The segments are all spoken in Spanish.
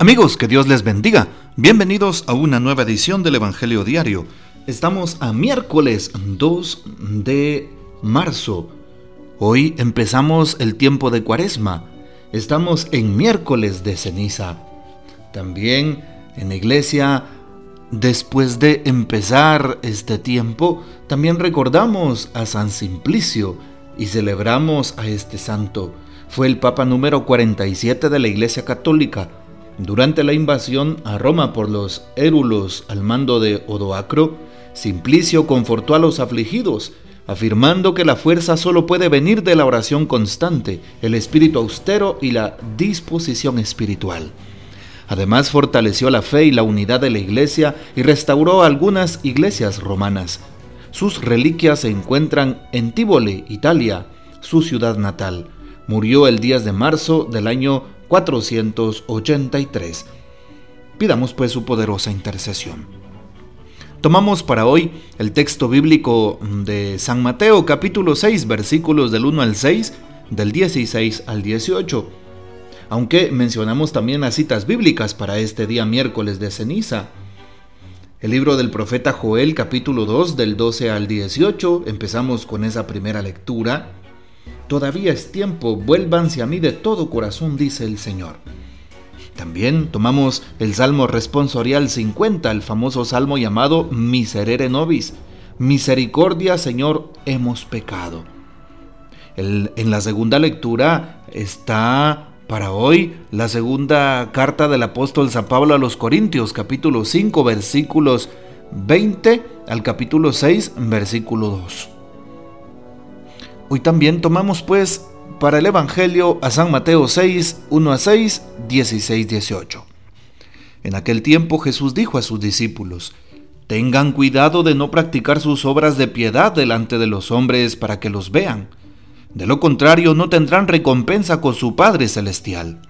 Amigos, que Dios les bendiga. Bienvenidos a una nueva edición del Evangelio Diario. Estamos a miércoles 2 de marzo. Hoy empezamos el tiempo de cuaresma. Estamos en miércoles de ceniza. También en la iglesia, después de empezar este tiempo, también recordamos a San Simplicio y celebramos a este santo. Fue el Papa número 47 de la Iglesia Católica durante la invasión a Roma por los érulos al mando de Odoacro, Simplicio confortó a los afligidos, afirmando que la fuerza solo puede venir de la oración constante, el espíritu austero y la disposición espiritual. Además fortaleció la fe y la unidad de la iglesia y restauró algunas iglesias romanas. Sus reliquias se encuentran en Tívoli, Italia, su ciudad natal. Murió el 10 de marzo del año 483. Pidamos pues su poderosa intercesión. Tomamos para hoy el texto bíblico de San Mateo capítulo 6 versículos del 1 al 6, del 16 al 18. Aunque mencionamos también las citas bíblicas para este día miércoles de ceniza. El libro del profeta Joel capítulo 2 del 12 al 18, empezamos con esa primera lectura. Todavía es tiempo, vuélvanse a mí de todo corazón, dice el Señor. También tomamos el Salmo responsorial 50, el famoso salmo llamado Miserere Nobis. Misericordia, Señor, hemos pecado. en la segunda lectura está para hoy la segunda carta del apóstol San Pablo a los Corintios, capítulo 5, versículos 20 al capítulo 6, versículo 2. Hoy también tomamos pues para el Evangelio a San Mateo 6, 1 a 6, 16, 18. En aquel tiempo Jesús dijo a sus discípulos, Tengan cuidado de no practicar sus obras de piedad delante de los hombres para que los vean. De lo contrario, no tendrán recompensa con su Padre Celestial.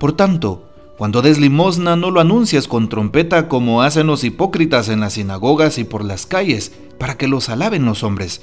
Por tanto, cuando des limosna, no lo anuncies con trompeta como hacen los hipócritas en las sinagogas y por las calles, para que los alaben los hombres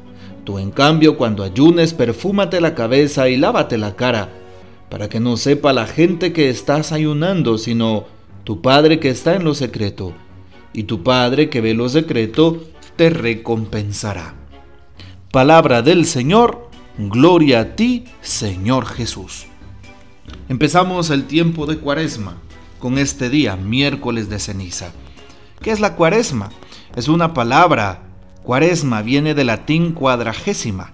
Tú en cambio cuando ayunes perfúmate la cabeza y lávate la cara, para que no sepa la gente que estás ayunando, sino tu Padre que está en lo secreto, y tu Padre que ve lo secreto te recompensará. Palabra del Señor, gloria a ti, Señor Jesús. Empezamos el tiempo de Cuaresma con este día, miércoles de ceniza. ¿Qué es la Cuaresma? Es una palabra Cuaresma viene del latín cuadragésima.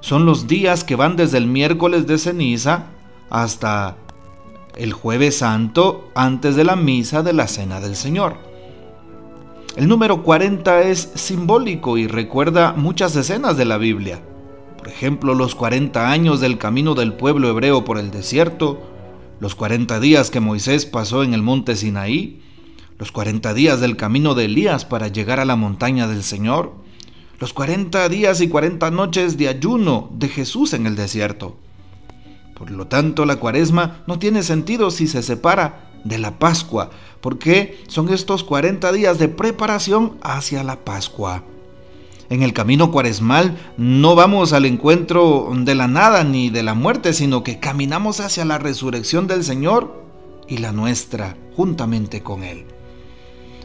Son los días que van desde el miércoles de ceniza hasta el jueves santo antes de la misa de la Cena del Señor. El número 40 es simbólico y recuerda muchas escenas de la Biblia. Por ejemplo, los 40 años del camino del pueblo hebreo por el desierto, los 40 días que Moisés pasó en el monte Sinaí, los 40 días del camino de Elías para llegar a la montaña del Señor, los 40 días y 40 noches de ayuno de Jesús en el desierto. Por lo tanto, la cuaresma no tiene sentido si se separa de la Pascua, porque son estos 40 días de preparación hacia la Pascua. En el camino cuaresmal no vamos al encuentro de la nada ni de la muerte, sino que caminamos hacia la resurrección del Señor y la nuestra juntamente con Él.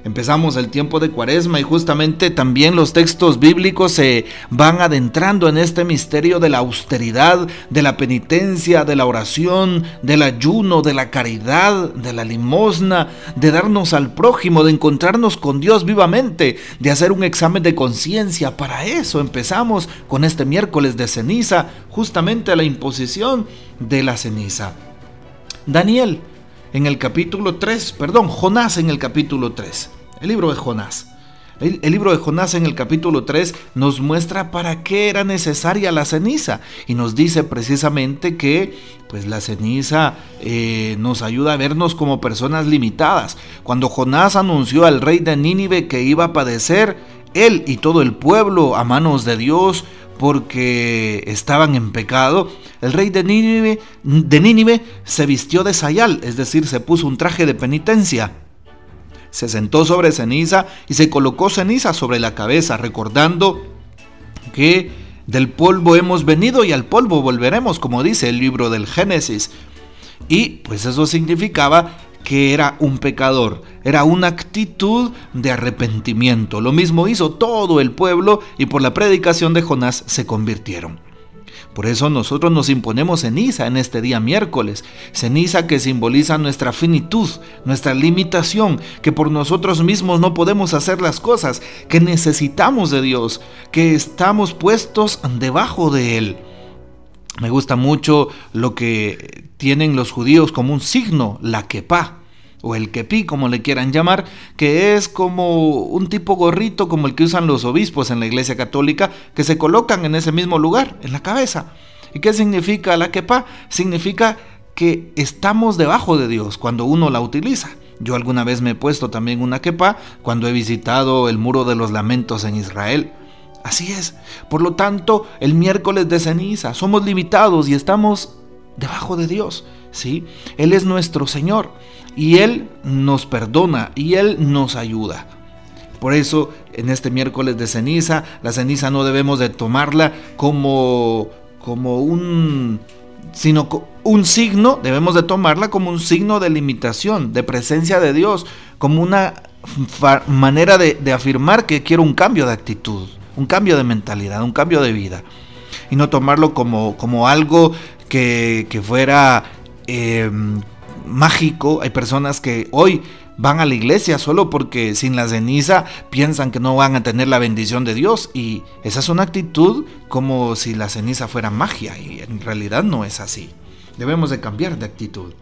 Empezamos el tiempo de cuaresma y justamente también los textos bíblicos se van adentrando en este misterio de la austeridad, de la penitencia, de la oración, del ayuno, de la caridad, de la limosna, de darnos al prójimo, de encontrarnos con Dios vivamente, de hacer un examen de conciencia. Para eso empezamos con este miércoles de ceniza, justamente la imposición de la ceniza. Daniel en el capítulo 3, perdón, Jonás en el capítulo 3, el libro de Jonás. El, libro de Jonás en el capítulo 3 nos muestra para qué era necesaria la ceniza y nos dice precisamente que pues la ceniza eh, nos ayuda a vernos como personas limitadas. Cuando Jonás anunció al rey de Nínive que iba a padecer, él y todo el pueblo a manos de Dios, porque estaban en pecado, el rey de Nínive, se vistió de sayal, es decir, se puso un traje de penitencia. Se sentó sobre ceniza y se colocó ceniza sobre la cabeza, recordando que del polvo hemos venido y al polvo volveremos, como dice el libro del Génesis. Y pues eso significaba que era un pecador, era una actitud de arrepentimiento. Lo mismo hizo todo el pueblo y por la predicación de Jonás se convirtieron. Por eso nosotros nos imponemos ceniza en este día miércoles, ceniza que simboliza nuestra finitud, nuestra limitación, que por nosotros mismos no podemos hacer las cosas, que necesitamos de Dios, que estamos puestos debajo de Él. Me gusta mucho lo que tienen los judíos como un signo, la kepa o el kepi, como le quieran llamar, que es como un tipo gorrito como el que usan los obispos en la iglesia católica, que se colocan en ese mismo lugar, en la cabeza. ¿Y qué significa la kepa? Significa que estamos debajo de Dios cuando uno la utiliza. Yo alguna vez me he puesto también una kepa cuando he visitado el muro de los lamentos en Israel. Así es. Por lo tanto, el miércoles de ceniza somos limitados y estamos debajo de Dios. ¿sí? Él es nuestro Señor y Él nos perdona y Él nos ayuda. Por eso en este miércoles de ceniza, la ceniza no debemos de tomarla como, como un sino un signo, debemos de tomarla como un signo de limitación, de presencia de Dios, como una manera de, de afirmar que quiero un cambio de actitud, un cambio de mentalidad, un cambio de vida. Y no tomarlo como, como algo que, que fuera Em, mágico. Hay personas que hoy van a la iglesia solo porque sin la ceniza piensan que no van a tener la bendición de Dios. Y esa es una actitud como si la ceniza fuera magia y en realidad no es así. Debemos de cambiar de actitud.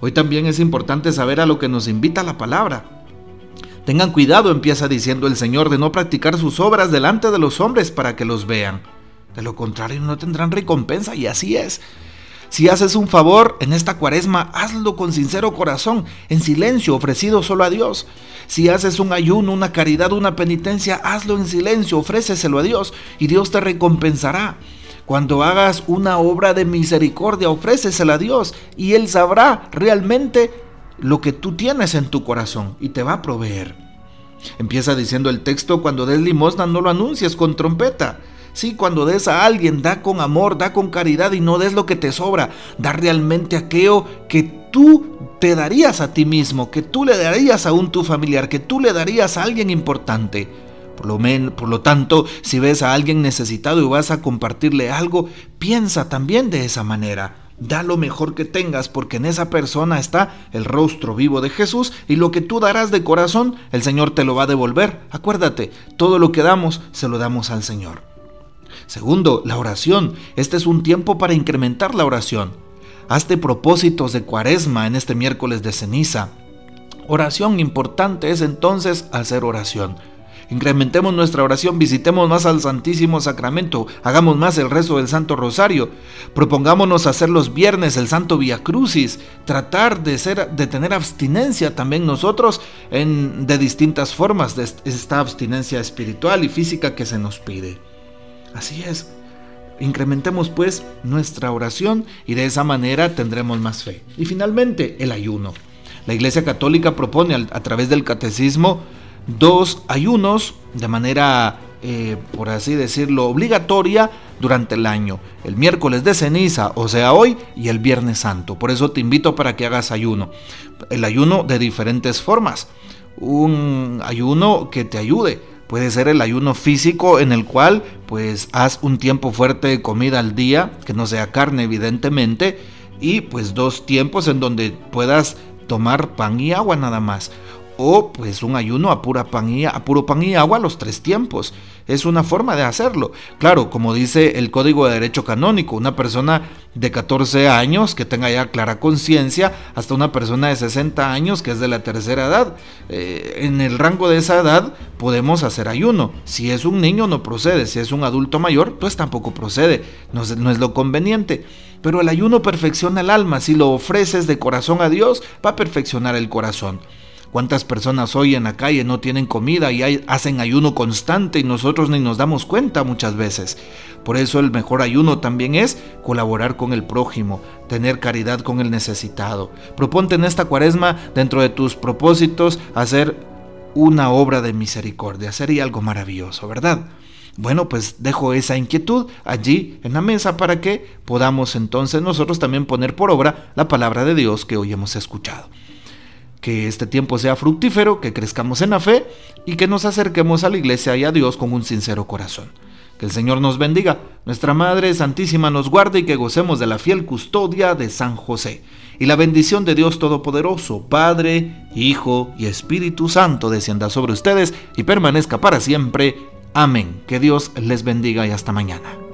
Hoy también es importante saber a lo que nos invita la palabra. Tengan cuidado, empieza diciendo el Señor, de no practicar sus obras delante de los hombres para que los vean. De lo contrario no tendrán recompensa y así es. Si haces un favor en esta cuaresma, hazlo con sincero corazón, en silencio, ofrecido solo a Dios. Si haces un ayuno, una caridad, una penitencia, hazlo en silencio, ofréceselo a Dios y Dios te recompensará. Cuando hagas una obra de misericordia, ofrécesela a Dios y Él sabrá realmente lo que tú tienes en tu corazón y te va a proveer. Empieza diciendo el texto, cuando des limosna no lo anuncies con trompeta Sí, cuando des a alguien, da con amor, da con caridad y no des lo que te sobra. Da realmente aquello que tú te darías a ti mismo, que tú le darías a un tu familiar, que tú le darías a alguien importante. Por lo, por lo tanto, si ves a alguien necesitado y vas a compartirle algo, piensa también de esa manera. Da lo mejor que tengas porque en esa persona está el rostro vivo de Jesús y lo que tú darás de corazón, el Señor te lo va a devolver. Acuérdate, todo lo que damos, se lo damos al Señor. Segundo, la oración. Este es un tiempo para incrementar la oración. Hazte propósitos de cuaresma en este miércoles de ceniza. Oración importante es entonces hacer oración. Incrementemos nuestra oración, visitemos más al Santísimo Sacramento, hagamos más el rezo del Santo Rosario, propongámonos hacer los viernes el Santo Via Crucis, tratar de, ser, de tener abstinencia también nosotros en, de distintas formas de esta abstinencia espiritual y física que se nos pide. Así es. Incrementemos pues nuestra oración y de esa manera tendremos más fe. Y finalmente, el ayuno. La Iglesia Católica propone a través del catecismo dos ayunos de manera, eh, por así decirlo, obligatoria durante el año. El miércoles de ceniza, o sea, hoy, y el viernes santo. Por eso te invito para que hagas ayuno. El ayuno de diferentes formas. un ayuno que te ayude. Puede ser el ayuno físico en el cual pues haz un tiempo fuerte de comida al día, que no sea carne evidentemente, y pues dos tiempos en donde puedas tomar pan y agua nada más o pues un ayuno a, pura pan a puro pan y agua los tres tiempos. Es una forma de hacerlo. Claro, como dice el Código de Derecho Canónico, una persona de 14 años que tenga ya clara conciencia, hasta una persona de 60 años que es de la tercera edad. Eh, en el rango de esa edad podemos hacer ayuno. Si es un niño no procede, si es un adulto mayor pues tampoco procede, no es lo conveniente. Pero el ayuno perfecciona el alma, si lo ofreces de corazón a Dios, va a perfeccionar el corazón. ¿Cuántas personas hoy en la calle no tienen comida y hacen ayuno constante y nosotros ni nos damos cuenta muchas veces? Por eso el mejor ayuno también es colaborar con el prójimo, tener caridad con el necesitado. Proponte en esta cuaresma, dentro de tus propósitos, hacer una obra de misericordia. Sería algo maravilloso, ¿verdad? Bueno, pues dejo esa inquietud allí en la mesa para que podamos entonces nosotros también poner por obra la palabra de Dios que hoy hemos escuchado que este tiempo sea fructífero, que crezcamos en la fe y que nos acerquemos a la iglesia y a Dios con un sincero corazón. Que el Señor nos bendiga, nuestra Madre Santísima nos guarde y que gocemos de la fiel custodia de San José. Y la bendición de Dios Todopoderoso, Padre, Hijo y Espíritu Santo descienda sobre ustedes y permanezca para siempre. Amén. Que Dios les bendiga y hasta mañana.